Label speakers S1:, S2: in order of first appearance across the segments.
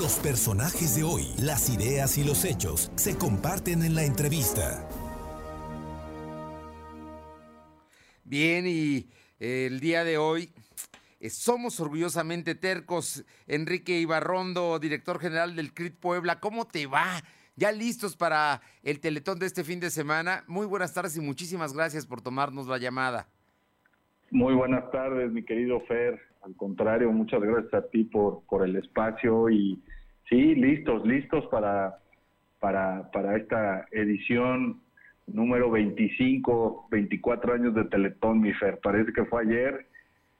S1: Los personajes de hoy, las ideas y los hechos se comparten en la entrevista.
S2: Bien, y eh, el día de hoy eh, somos orgullosamente tercos. Enrique Ibarrondo, director general del CRIT Puebla, ¿cómo te va? Ya listos para el teletón de este fin de semana. Muy buenas tardes y muchísimas gracias por tomarnos la llamada.
S3: Muy buenas tardes, mi querido Fer. Al contrario, muchas gracias a ti por, por el espacio y sí, listos, listos para, para, para esta edición número 25, 24 años de Teletón, mi Fer. Parece que fue ayer,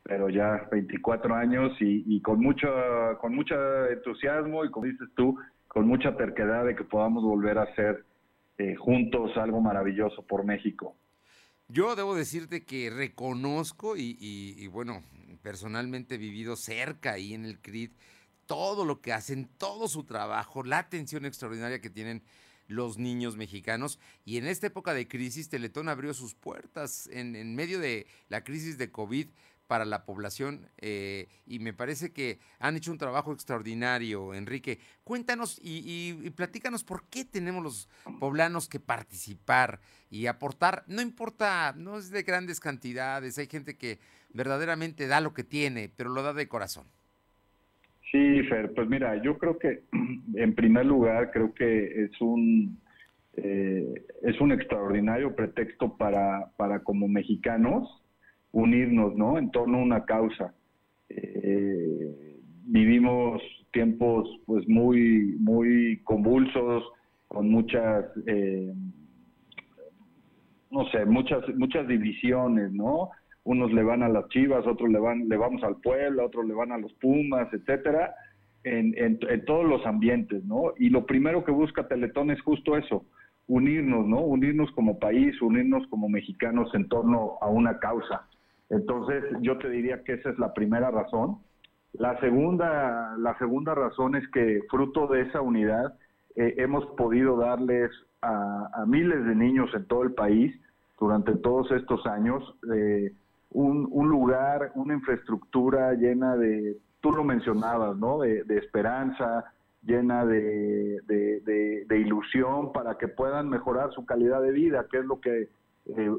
S3: pero ya 24 años y, con, mucho, con mucho entusiasmo y como dices tú, con mucha terquedad de que podamos volver a hacer eh, juntos algo maravilloso por México.
S2: Yo debo decirte que reconozco y, y, bueno, personalmente he vivido cerca ahí en el CRID todo lo que hacen, todo su trabajo, la atención extraordinaria que tienen los niños mexicanos. Y en esta época de crisis, Teletón abrió sus puertas en, medio de la crisis de COVID para la población eh, y me parece que han hecho un trabajo extraordinario, Enrique. Cuéntanos y, platícanos por qué tenemos los poblanos que participar y aportar. No importa, no es de grandes cantidades, hay gente que verdaderamente da lo que tiene, pero lo da de corazón.
S3: Sí, Fer, pues mira, yo creo que en primer lugar creo que es un eh, es un extraordinario pretexto para, para como mexicanos unirnos, ¿no? En torno a una causa. Eh, vivimos tiempos pues muy muy convulsos con muchas eh, no sé muchas muchas divisiones no unos le van a las Chivas, otros le van, le vamos al Puebla, otros le van a los Pumas, etcétera, en, en, todos los ambientes, ¿no? Y lo primero que busca Teletón es justo eso, unirnos, ¿no? Unirnos como país, unirnos como mexicanos en torno a una causa. Entonces, yo te diría que esa es la primera razón. La segunda, la segunda razón es que fruto de esa unidad eh, hemos podido darles a, miles de niños en todo el país durante todos estos años eh, un, lugar, una infraestructura llena de, tú lo mencionabas, ¿no? De, esperanza, llena de, ilusión para que puedan mejorar su calidad de vida, que es lo que eh,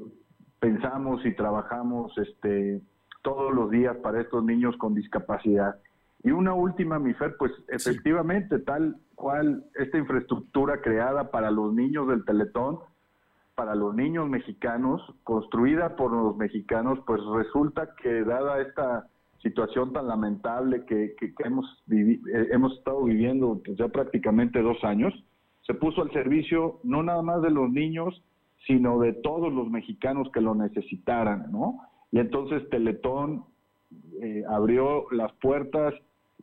S3: pensamos y trabajamos este, todos los días para estos niños con discapacidad. Y una última, mi Fer, pues efectivamente, tal cual esta infraestructura creada para los niños del Teletón, para los niños mexicanos, construida por los mexicanos, pues resulta que dada esta situación tan lamentable que, hemos, eh, hemos estado viviendo pues, ya prácticamente dos años, se puso al servicio no nada más de los niños, sino de todos los mexicanos que lo necesitaran, ¿no? Y entonces Teletón eh, abrió las puertas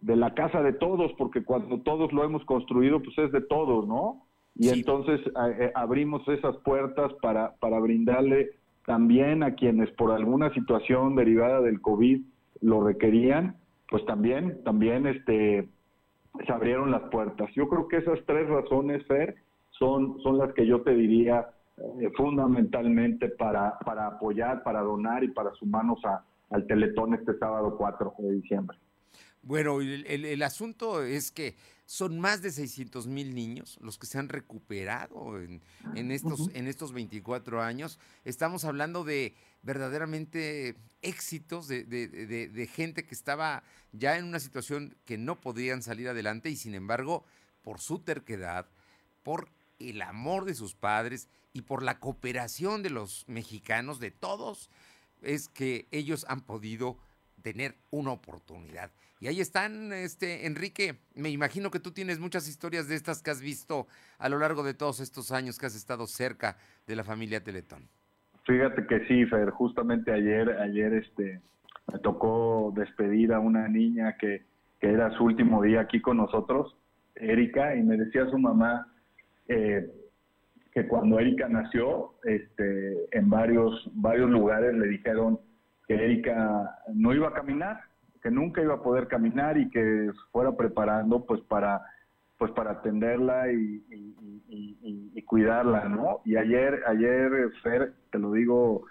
S3: de la casa de todos, porque cuando todos lo hemos construido, pues es de todos, ¿no? Y entonces eh, abrimos esas puertas para, para brindarle también a quienes por alguna situación derivada del COVID lo requerían, pues también, también este, se abrieron las puertas. Yo creo que esas tres razones, Fer, son, son las que yo te diría eh, fundamentalmente para, para apoyar, para donar y para sumarnos a, al Teletón este sábado 4 de diciembre.
S2: Bueno, el, el, asunto es que son más de 600 mil niños los que se han recuperado en, en estos, en estos 24 años. Estamos hablando de verdaderamente éxitos de, de, de, de, gente que estaba ya en una situación que no podían salir adelante y sin embargo, por su terquedad, por el amor de sus padres y por la cooperación de los mexicanos, de todos, es que ellos han podido tener una oportunidad. Y ahí están, este Enrique, me imagino que tú tienes muchas historias de estas que has visto a lo largo de todos estos años que has estado cerca de la familia Teletón.
S3: Fíjate que sí, Fer, justamente ayer, ayer este, me tocó despedir a una niña que, que era su último día aquí con nosotros, Erika, y me decía su mamá eh, que cuando Erika nació, este, en varios, varios lugares le dijeron que Erika no iba a caminar, que nunca iba a poder caminar y que fuera preparando pues para pues para atenderla y, cuidarla, ¿no? Y ayer, ayer, Fer, te lo digo,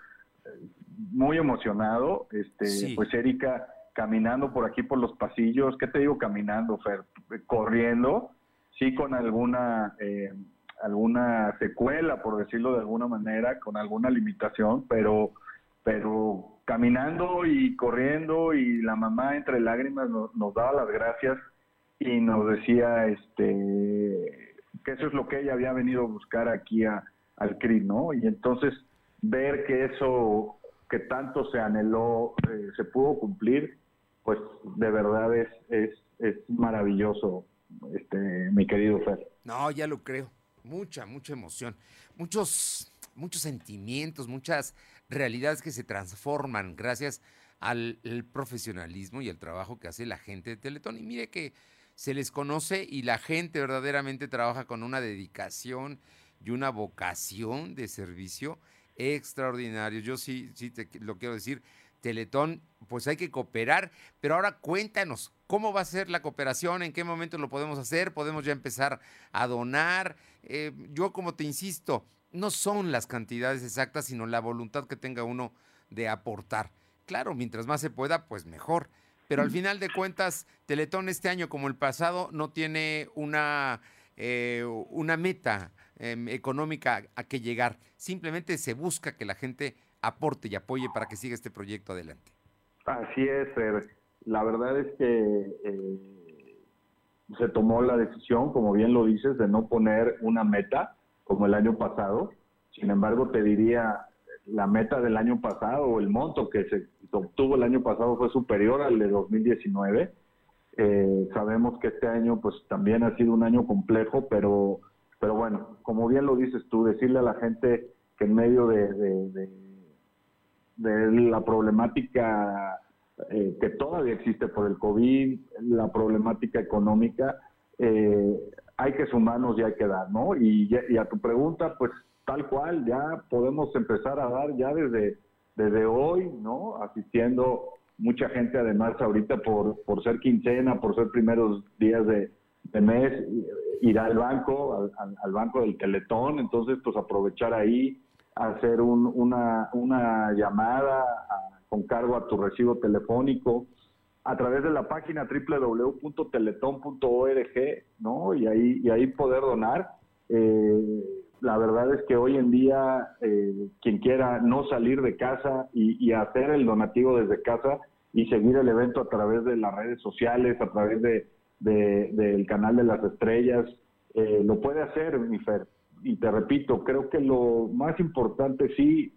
S3: muy emocionado, este, pues Erika caminando por aquí por los pasillos, ¿qué te digo caminando, Fer? Corriendo, sí con alguna, eh, alguna secuela, por decirlo de alguna manera, con alguna limitación, pero, pero caminando y corriendo y la mamá entre lágrimas nos, nos daba las gracias y nos decía este que eso es lo que ella había venido a buscar aquí a, al CRI, ¿no? Y entonces ver que eso que tanto se anheló eh, se pudo cumplir, pues de verdad es, es, es maravilloso, este, mi querido Fer.
S2: No, ya lo creo. Mucha, mucha emoción. Muchos, muchos sentimientos, muchas realidades que se transforman gracias al profesionalismo y al trabajo que hace la gente de Teletón. Y mire que se les conoce y la gente verdaderamente trabaja con una dedicación y una vocación de servicio extraordinario. Yo sí, sí te lo quiero decir. Teletón, pues hay que cooperar, pero ahora cuéntanos, ¿cómo va a ser la cooperación? ¿En qué momento lo podemos hacer? ¿Podemos ya empezar a donar? Eh, yo como te insisto, no son las cantidades exactas, sino la voluntad que tenga uno de aportar. Claro, mientras más se pueda, pues mejor. Pero al final de cuentas, Teletón este año, como el pasado, no tiene una, eh, una meta em, económica a que llegar. Simplemente se busca que la gente aporte y apoye para que siga este proyecto adelante.
S3: Así es, la verdad es que eh, se tomó la decisión, como bien lo dices, de no poner una meta como el año pasado. Sin embargo, te diría, la meta del año pasado o el monto que se obtuvo el año pasado fue superior al de 2019. Eh, sabemos que este año pues también ha sido un año complejo, pero, pero bueno, como bien lo dices tú, decirle a la gente que en medio de, de, la problemática eh, que todavía existe por el COVID, la problemática económica, eh, hay que sumarnos y hay que dar, ¿no? Y, a tu pregunta, pues tal cual, ya podemos empezar a dar ya desde, desde hoy, ¿no? Asistiendo mucha gente además ahorita por, por ser quincena, por ser primeros días de, mes, ir al banco, al, banco del Teletón, entonces pues aprovechar ahí, hacer un, una, una llamada con cargo a tu recibo telefónico a través de la página www.teletón.org, ¿no? Y ahí, y ahí poder donar. Eh, la verdad es que hoy en día eh, quien quiera no salir de casa y, hacer el donativo desde casa y seguir el evento a través de las redes sociales, a través de, del canal de las estrellas, eh, lo puede hacer, mi Fer. Y te repito, creo que lo más importante, sí,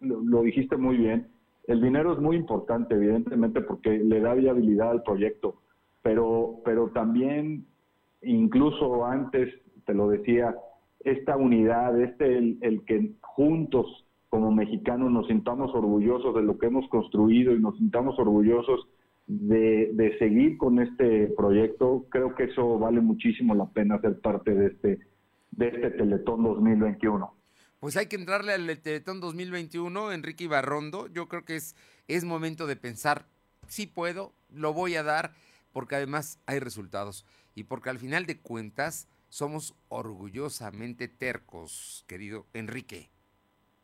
S3: lo, dijiste muy bien, el dinero es muy importante, evidentemente, porque le da viabilidad al proyecto, pero, pero también, incluso antes, te lo decía, esta unidad, este el, que juntos como mexicanos nos sintamos orgullosos de lo que hemos construido y nos sintamos orgullosos de, seguir con este proyecto, creo que eso vale muchísimo la pena ser parte de este, de este Teletón 2021.
S2: Pues hay que entrarle al Teletón 2021, Enrique Ibarrondo. Yo creo que es, es momento de pensar, si puedo, lo voy a dar, porque además hay resultados. Y porque al final de cuentas, somos orgullosamente tercos, querido Enrique.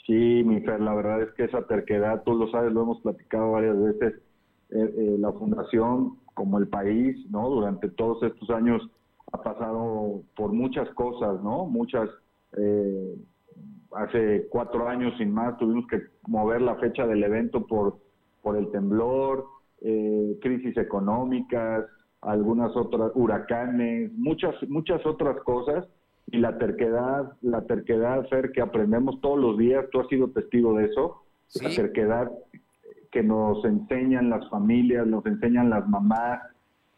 S3: Sí, mi Fer, la verdad es que esa terquedad, tú lo sabes, lo hemos platicado varias veces, eh, eh, la fundación como el país, ¿no? Durante todos estos años ha pasado por muchas cosas, ¿no? Muchas, eh, hace cuatro años sin más tuvimos que mover la fecha del evento por, por el temblor, crisis económicas, algunas otras huracanes, muchas muchas otras cosas. Y la terquedad, la terquedad, Fer, que aprendemos todos los días, tú has sido testigo de eso, la terquedad que nos enseñan las familias, nos enseñan las mamás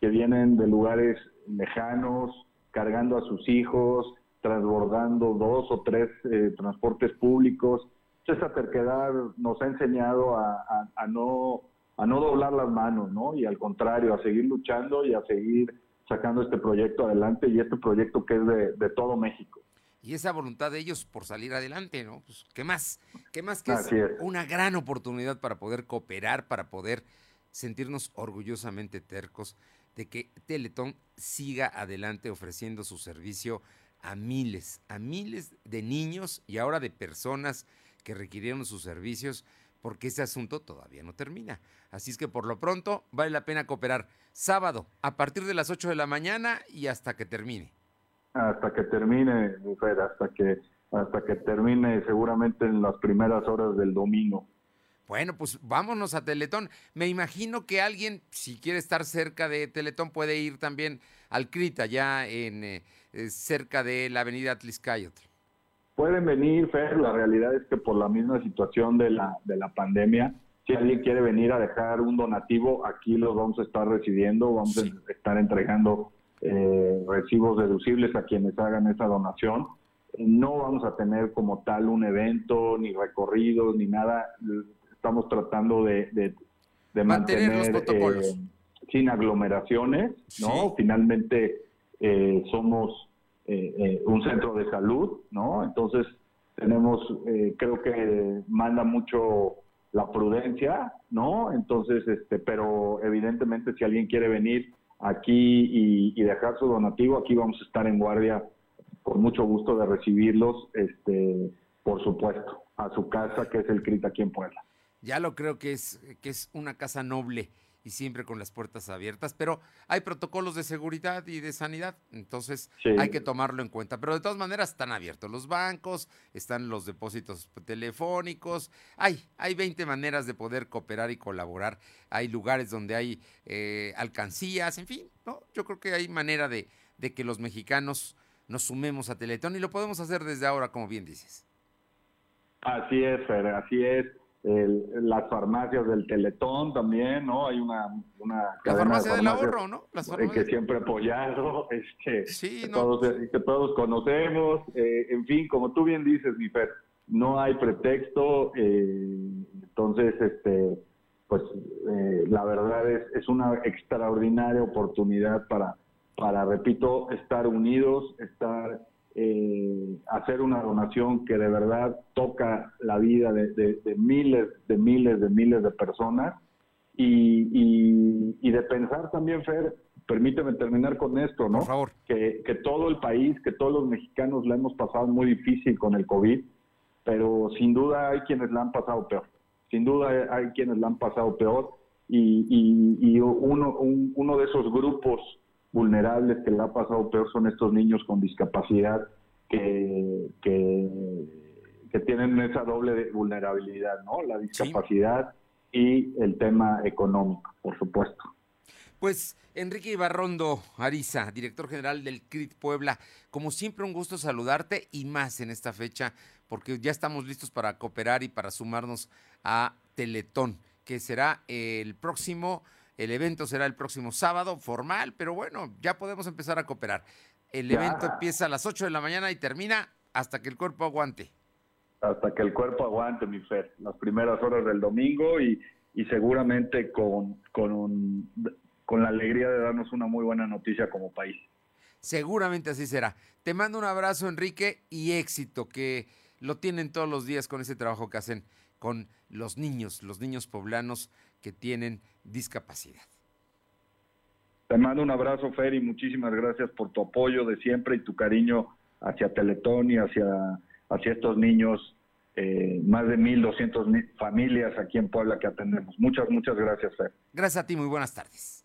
S3: que vienen de lugares lejanos, cargando a sus hijos, transbordando dos o tres eh, transportes públicos. Esa terquedad nos ha enseñado a no a no doblar las manos, ¿no? Y al contrario, a seguir luchando y a seguir sacando este proyecto adelante y este proyecto que es de, todo México.
S2: Y esa voluntad de ellos por salir adelante, ¿no? Pues, ¿qué más? ¿Qué más que es, una gran oportunidad para poder cooperar, para poder sentirnos orgullosamente tercos de que Teletón siga adelante ofreciendo su servicio a miles, a miles de niños y ahora de personas que requirieron sus servicios porque ese asunto todavía no termina. Así es que por lo pronto vale la pena cooperar sábado a partir de las 8 de la mañana y hasta que termine.
S3: Hasta que termine, mujer, hasta que hasta que termine seguramente en las primeras horas del domingo.
S2: Bueno, pues vámonos a Teletón. Me imagino que alguien, si quiere estar cerca de Teletón, puede ir también al CRIT, allá en eh, eh, cerca de la avenida Tliscayotl.
S3: Pueden venir, Fer, la realidad es que por la misma situación de la, de la pandemia, si alguien quiere venir a dejar un donativo, aquí los vamos a estar recibiendo, vamos a estar entregando eh, recibos deducibles a quienes hagan esa donación. No vamos a tener como tal un evento, ni recorridos, ni nada estamos tratando de, mantener eh, sin aglomeraciones, ¿no? Finalmente eh, somos eh, un centro de salud, ¿no? Entonces tenemos, creo que manda mucho la prudencia, ¿no? Entonces, este, pero evidentemente si alguien quiere venir aquí y, y, dejar su donativo, aquí vamos a estar en guardia con mucho gusto de recibirlos, este, por supuesto, a su casa, que es el CRIT aquí en Puebla
S2: ya lo creo que es, que es una casa noble y siempre con las puertas abiertas, pero hay protocolos de seguridad y de sanidad, entonces hay que tomarlo en cuenta. Pero de todas maneras están abiertos los bancos, están los depósitos telefónicos, hay, hay 20 maneras de poder cooperar y colaborar, hay lugares donde hay eh, alcancías, en fin, ¿no? yo creo que hay manera de, de que los mexicanos nos sumemos a Teletón y lo podemos hacer desde ahora, como bien dices.
S3: Así es, Fer, así es el, las farmacias del Teletón también, ¿no? Hay una, una
S2: la farmacia del ahorro, ¿no?
S3: que siempre apoyado, este, que, todos, que todos conocemos, eh, en fin, como tú bien dices, mi Fer, no hay pretexto, eh, entonces, este, pues eh, la verdad es, es una extraordinaria oportunidad para, para, repito, estar unidos, estar eh, hacer una donación que de verdad toca la vida de, miles, de miles, de miles de personas y, y, de pensar también, Fer, permíteme terminar con esto, ¿no?
S2: Por favor.
S3: Que, que todo el país, que todos los mexicanos la hemos pasado muy difícil con el COVID, pero sin duda hay quienes la han pasado peor. Sin duda hay quienes la han pasado peor y, y, y uno, uno de esos grupos vulnerables que le ha pasado peor son estos niños con discapacidad que, que, tienen esa doble vulnerabilidad, ¿no? La discapacidad y el tema económico, por supuesto.
S2: Pues Enrique Ibarrondo Ariza, director general del CRIT Puebla, como siempre un gusto saludarte y más en esta fecha, porque ya estamos listos para cooperar y para sumarnos a Teletón, que será el próximo el evento será el próximo sábado, formal, pero bueno, ya podemos empezar a cooperar. El evento empieza a las 8 de la mañana y termina hasta que el cuerpo aguante.
S3: Hasta que el cuerpo aguante, mi Fer. Las primeras horas del domingo y, y seguramente con, con, con la alegría de darnos una muy buena noticia como país.
S2: Seguramente así será. Te mando un abrazo, Enrique, y éxito, que lo tienen todos los días con ese trabajo que hacen con los niños, los niños poblanos que tienen discapacidad.
S3: Te mando un abrazo, Fer, y muchísimas gracias por tu apoyo de siempre y tu cariño hacia Teletón y hacia, hacia estos niños, eh, más de 1.200 familias aquí en Puebla que atendemos. Muchas, muchas gracias, Fer.
S2: Gracias a ti, muy buenas tardes.